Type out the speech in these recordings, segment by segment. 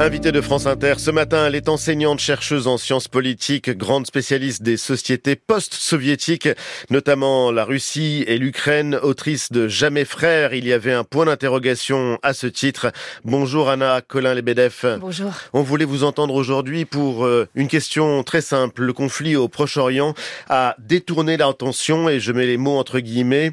Invité de France Inter, ce matin, elle est enseignante, chercheuse en sciences politiques, grande spécialiste des sociétés post-soviétiques, notamment la Russie et l'Ukraine, autrice de Jamais frère. Il y avait un point d'interrogation à ce titre. Bonjour Anna Colin-Lebedev. Bonjour. On voulait vous entendre aujourd'hui pour euh, une question très simple. Le conflit au Proche-Orient a détourné l'attention, et je mets les mots entre guillemets,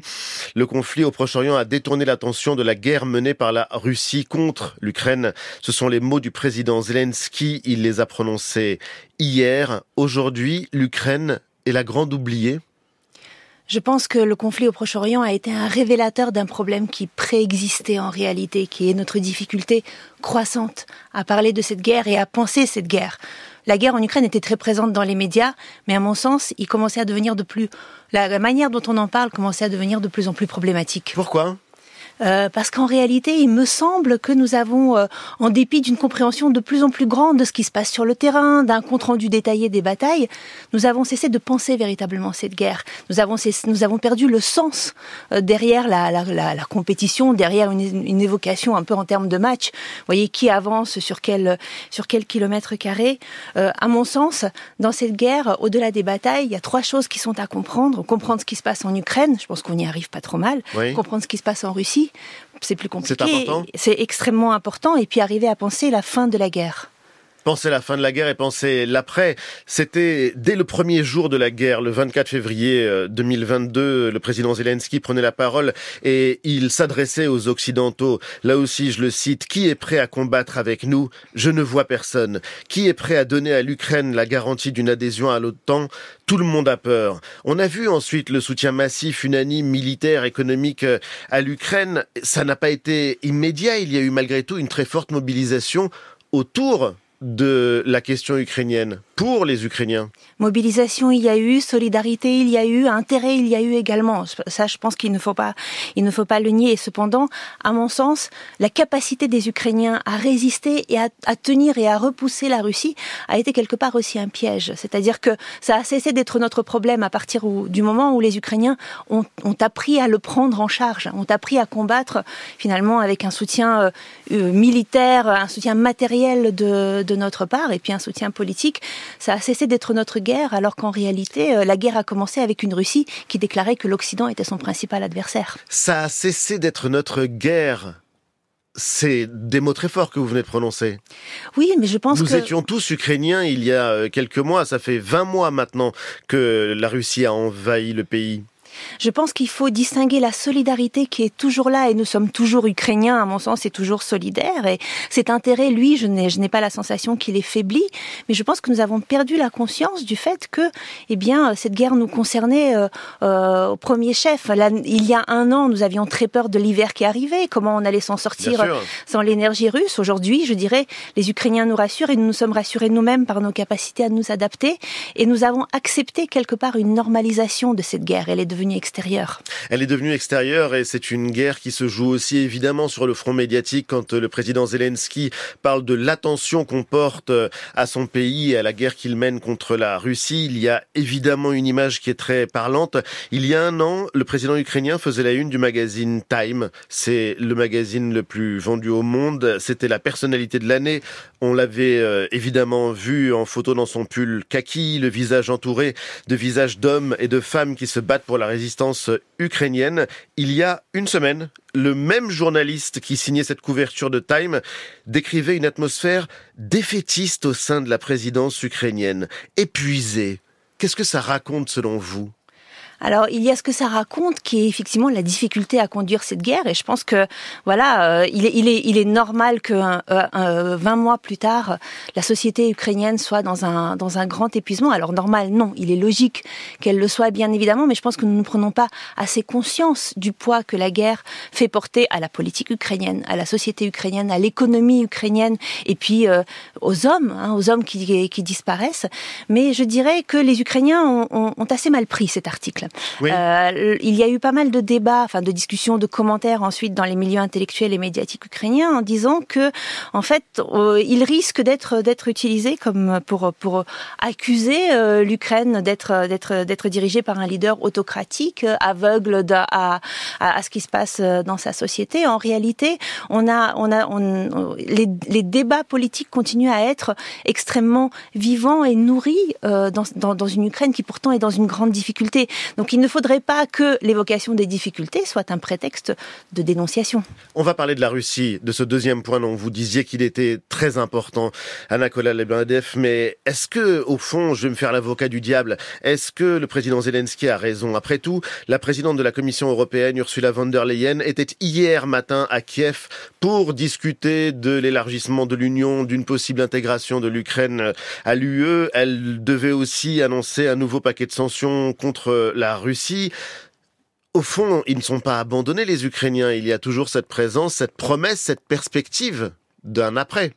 le conflit au Proche-Orient a détourné l'attention de la guerre menée par la Russie contre l'Ukraine. Ce sont les mots du président Zelensky, il les a prononcés hier. Aujourd'hui, l'Ukraine est la grande oubliée je pense que le conflit au Proche-Orient a été un révélateur d'un problème qui préexistait en réalité, qui est notre difficulté croissante à parler de cette guerre et à penser cette guerre. La guerre en Ukraine était très présente dans les médias, mais à mon sens, il commençait à devenir de plus, la manière dont on en parle commençait à devenir de plus en plus problématique. Pourquoi? Euh, parce qu'en réalité, il me semble que nous avons, euh, en dépit d'une compréhension de plus en plus grande de ce qui se passe sur le terrain, d'un compte rendu détaillé des batailles, nous avons cessé de penser véritablement cette guerre. Nous avons, cessé, nous avons perdu le sens euh, derrière la, la, la, la, compétition, derrière une, une, évocation un peu en termes de match. Vous voyez qui avance sur quel sur quel kilomètre carré. à mon sens, dans cette guerre, au-delà des batailles, il y a trois choses qui sont à comprendre. Comprendre ce qui se passe en Ukraine, je pense qu'on y arrive pas trop mal. Oui. Comprendre ce qui se passe en Russie c'est plus compliqué. C'est extrêmement important. Et puis arriver à penser la fin de la guerre penser la fin de la guerre et penser l'après. C'était dès le premier jour de la guerre, le 24 février 2022, euh, le président Zelensky prenait la parole et il s'adressait aux Occidentaux. Là aussi, je le cite, qui est prêt à combattre avec nous? Je ne vois personne. Qui est prêt à donner à l'Ukraine la garantie d'une adhésion à l'OTAN? Tout le monde a peur. On a vu ensuite le soutien massif, unanime, militaire, économique euh, à l'Ukraine. Ça n'a pas été immédiat. Il y a eu malgré tout une très forte mobilisation autour de la question ukrainienne pour les Ukrainiens Mobilisation, il y a eu, solidarité, il y a eu, intérêt, il y a eu également. Ça, je pense qu'il ne faut pas, ne faut pas le nier. cependant, à mon sens, la capacité des Ukrainiens à résister et à, tenir et à repousser la Russie a été quelque part aussi un piège. C'est-à-dire que ça a cessé d'être notre problème à partir du moment où les Ukrainiens ont, ont, appris à le prendre en charge, ont appris à combattre finalement avec un soutien euh, euh militaire, un soutien matériel de notre part et puis un soutien politique ça a cessé d'être notre guerre, alors qu'en réalité, euh, la guerre a commencé avec une Russie qui déclarait que l'Occident était son principal adversaire. Ça a cessé d'être notre guerre c'est des mots très forts que vous venez de prononcer. Oui, mais je pense Nous que... Nous étions tous ukrainiens il y a euh, quelques mois. Ça fait 20 mois maintenant que la Russie a envahi le pays. Je pense qu'il faut distinguer la solidarité qui est toujours là et nous sommes toujours ukrainiens, à mon sens, et toujours solidaires. Et cet intérêt, lui, je n'ai pas la sensation qu'il est faibli, mais je pense que nous avons perdu la conscience du fait que, eh bien, cette guerre nous concernait euh, euh, au premier chef. Là, il y a un an, nous avions très peur de l'hiver qui arrivait, comment on allait s'en sortir sans l'énergie russe. Aujourd'hui, je dirais, les Ukrainiens nous rassurent et nous nous sommes rassurés nous-mêmes par nos capacités à nous adapter et nous avons accepté quelque part une normalisation de cette guerre. Elle est devenue Elle est devenue extérieure et c'est une guerre qui se joue aussi évidemment sur le front médiatique quand le président Zelensky parle de l'attention qu'on porte à son pays et à la guerre qu'il mène contre la Russie. Il y a évidemment une image qui est très parlante. Il y a un an, le président ukrainien faisait la une du magazine Time. C'est le magazine le plus vendu au monde. C'était la personnalité de l'année. On l'avait euh, évidemment vu en photo dans son pull kaki, le visage entouré de visages d'hommes et de femmes qui se battent pour la résistance ukrainienne. Il y a une semaine, le même journaliste qui signait cette couverture de Time décrivait une atmosphère défaitiste au sein de la présidence ukrainienne, épuisée. Qu'est-ce que ça raconte selon vous? Alors il y a ce que ça raconte qui est effectivement la difficulté à conduire cette guerre et je pense que voilà euh, il, est, il, est, il est normal que euh, euh, 20 mois plus tard la société ukrainienne soit dans un dans un grand épuisement. Alors normal non, il est logique qu'elle le soit bien évidemment, mais je pense que nous ne prenons pas assez conscience du poids que la guerre fait porter à la politique ukrainienne, à la société ukrainienne, à l'économie ukrainienne et puis euh, aux hommes, hein, aux hommes qui, qui disparaissent. Mais je dirais que les Ukrainiens ont, ont, ont assez mal pris cet article Euh, il y a eu pas mal de débats, enfin de discussions, de commentaires ensuite dans les milieux intellectuels et médiatiques ukrainiens en disant que, en fait, euh, il risque d'être d'être utilisé comme pour pour accuser euh, l'Ukraine d'être d'être d'être dirigée par un leader autocratique, aveugle à, à, ce qui se passe dans sa société. En réalité, on a on a les, les débats politiques continuent à être extrêmement vivants et nourris dans, dans une Ukraine qui pourtant est dans une grande difficulté. Donc il ne faudrait pas que l'évocation des difficultés soit un prétexte de dénonciation. On va parler de la Russie, de ce deuxième point dont vous disiez qu'il était très important, Anna Lebedev, mais est-ce que, au fond, je vais me faire l'avocat du diable, est-ce que le président Zelensky a raison? Après tout, la présidente de la Commission européenne, Ursula von der Leyen, était hier matin à Kiev pour discuter de l'élargissement de l'Union, d'une possible intégration de l'Ukraine à l'UE. Elle devait aussi annoncer un nouveau paquet de sanctions contre la Russie. Au fond, ils ne sont pas abandonnés, les Ukrainiens. Il y a toujours cette présence, cette promesse, cette perspective d'un après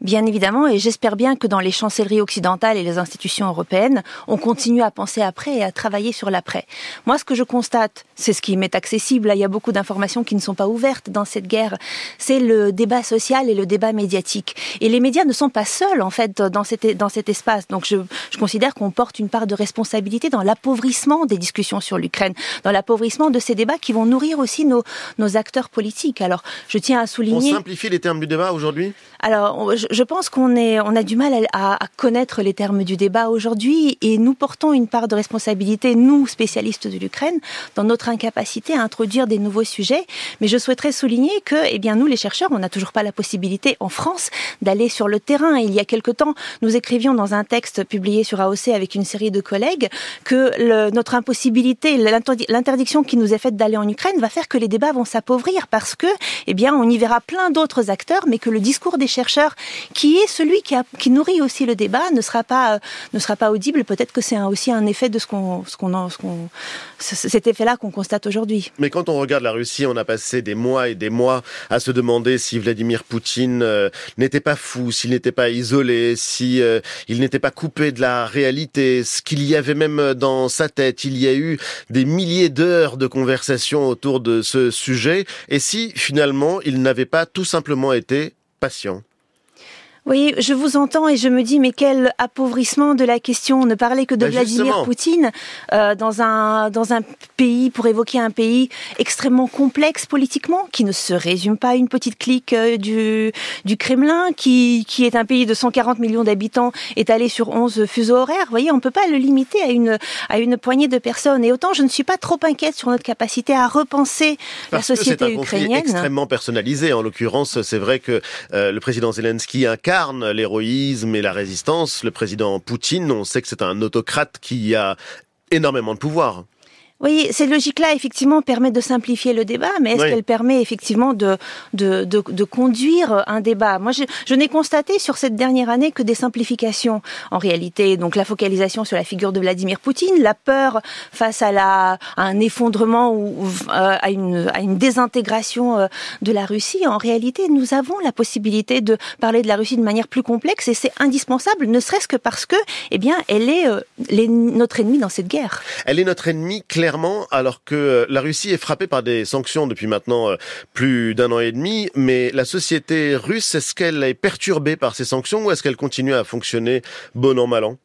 bien évidemment, et j'espère bien que dans les chancelleries occidentales et les institutions européennes, on continue à penser après et à travailler sur l'après. Moi, ce que je constate, c'est ce qui m'est accessible. il y a beaucoup d'informations qui ne sont pas ouvertes dans cette guerre. C'est le débat social et le débat médiatique. Et les médias ne sont pas seuls, en fait, dans cet, dans cet espace. Donc, je, je considère qu'on porte une part de responsabilité dans l'appauvrissement des discussions sur l'Ukraine, dans l'appauvrissement de ces débats qui vont nourrir aussi nos, nos acteurs politiques. Alors, je tiens à souligner. On simplifie les termes du débat aujourd'hui? Alors, je pense qu'on est, on a du mal à, à connaître les termes du débat aujourd'hui et nous portons une part de responsabilité, nous, spécialistes de l'Ukraine, dans notre incapacité à introduire des nouveaux sujets. Mais je souhaiterais souligner que, eh bien, nous, les chercheurs, on n'a toujours pas la possibilité en France d'aller sur le terrain. Il y a quelque temps, nous écrivions dans un texte publié sur AOC avec une série de collègues que le, notre impossibilité, l'interdiction qui nous est faite d'aller en Ukraine va faire que les débats vont s'appauvrir parce que, eh bien, on y verra plein d'autres acteurs, mais que le discours des chercheurs, qui est celui qui, a, qui nourrit aussi le débat, ne sera pas, ne sera pas audible. Peut-être que c'est aussi un effet de ce qu'on, ce qu'on, ce qu'on, cet effet-là qu'on constate aujourd'hui. Mais quand on regarde la Russie, on a passé des mois et des mois à se demander si Vladimir Poutine euh, n'était pas fou, s'il n'était pas isolé, si euh, il n'était pas coupé de la réalité, ce qu'il y avait même dans sa tête. Il y a eu des milliers d'heures de conversation autour de ce sujet, et si finalement il n'avait pas tout simplement été patient? Oui, je vous entends et je me dis, mais quel appauvrissement de la question. On ne parlait que de bah, Vladimir Poutine euh, dans, un, dans un pays, pour évoquer un pays extrêmement complexe politiquement, qui ne se résume pas à une petite clique euh, du, du Kremlin, qui, qui est un pays de 140 millions d'habitants étalé sur 11 fuseaux horaires. Vous voyez, on ne peut pas le limiter à une, à une poignée de personnes. Et autant, je ne suis pas trop inquiète sur notre capacité à repenser la société que un ukrainienne. extrêmement personnalisé. En l'occurrence, c'est vrai que euh, le président Zelensky incarne l'héroïsme et la résistance. Le président Poutine, on sait que c'est un autocrate qui a énormément de pouvoir. Oui, cette logique-là, effectivement, permet de simplifier le débat, mais est-ce qu'elle permet effectivement de, de, de, de, conduire un débat? Moi, je, je n'ai constaté sur cette dernière année que des simplifications, en réalité. Donc, la focalisation sur la figure de Vladimir Poutine, la peur face à, la, à un effondrement ou euh, à, une, à une désintégration euh, de la Russie. En réalité, nous avons la possibilité de parler de la Russie de manière plus complexe et c'est indispensable, ne serait-ce que parce que, eh bien, elle est euh, notre ennemi dans cette guerre. Elle est notre ennemi, clairement clairement, alors que euh, la Russie est frappée par des sanctions depuis maintenant euh, plus d'un an et demi, mais la société russe, est-ce qu'elle est perturbée par ces sanctions ou est-ce qu'elle continue à fonctionner bon an mal an?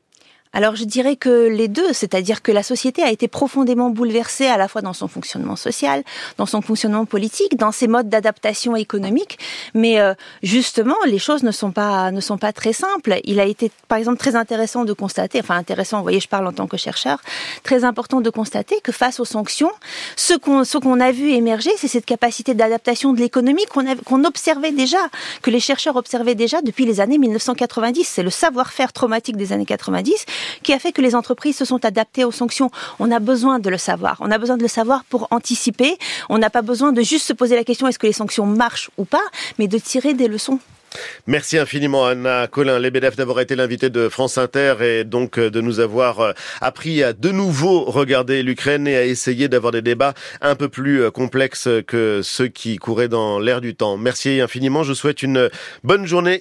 Alors je dirais que les deux, c'est-à-dire que la société a été profondément bouleversée à la fois dans son fonctionnement social, dans son fonctionnement politique, dans ses modes d'adaptation économique, mais euh, justement les choses ne sont pas ne sont pas très simples. Il a été par exemple très intéressant de constater, enfin intéressant, vous voyez, je parle en tant que chercheur, très important de constater que face aux sanctions, ce qu'on ce qu'on a vu émerger, c'est cette capacité d'adaptation de l'économie qu'on qu'on observait déjà, que les chercheurs observaient déjà depuis les années 1990. C'est le savoir-faire traumatique des années 90 qui a fait que les entreprises se sont adaptées aux sanctions. On a besoin de le savoir. On a besoin de le savoir pour anticiper. On n'a pas besoin de juste se poser la question est-ce que les sanctions marchent ou pas, mais de tirer des leçons. Merci infiniment Anna Colin Lebedev d'avoir été l'invité de France Inter et donc euh, de nous avoir euh, appris à de nouveau regarder l'Ukraine et à essayer d'avoir des débats un peu plus euh, complexes que ceux qui couraient dans l'air du temps. Merci infiniment, je vous souhaite une bonne journée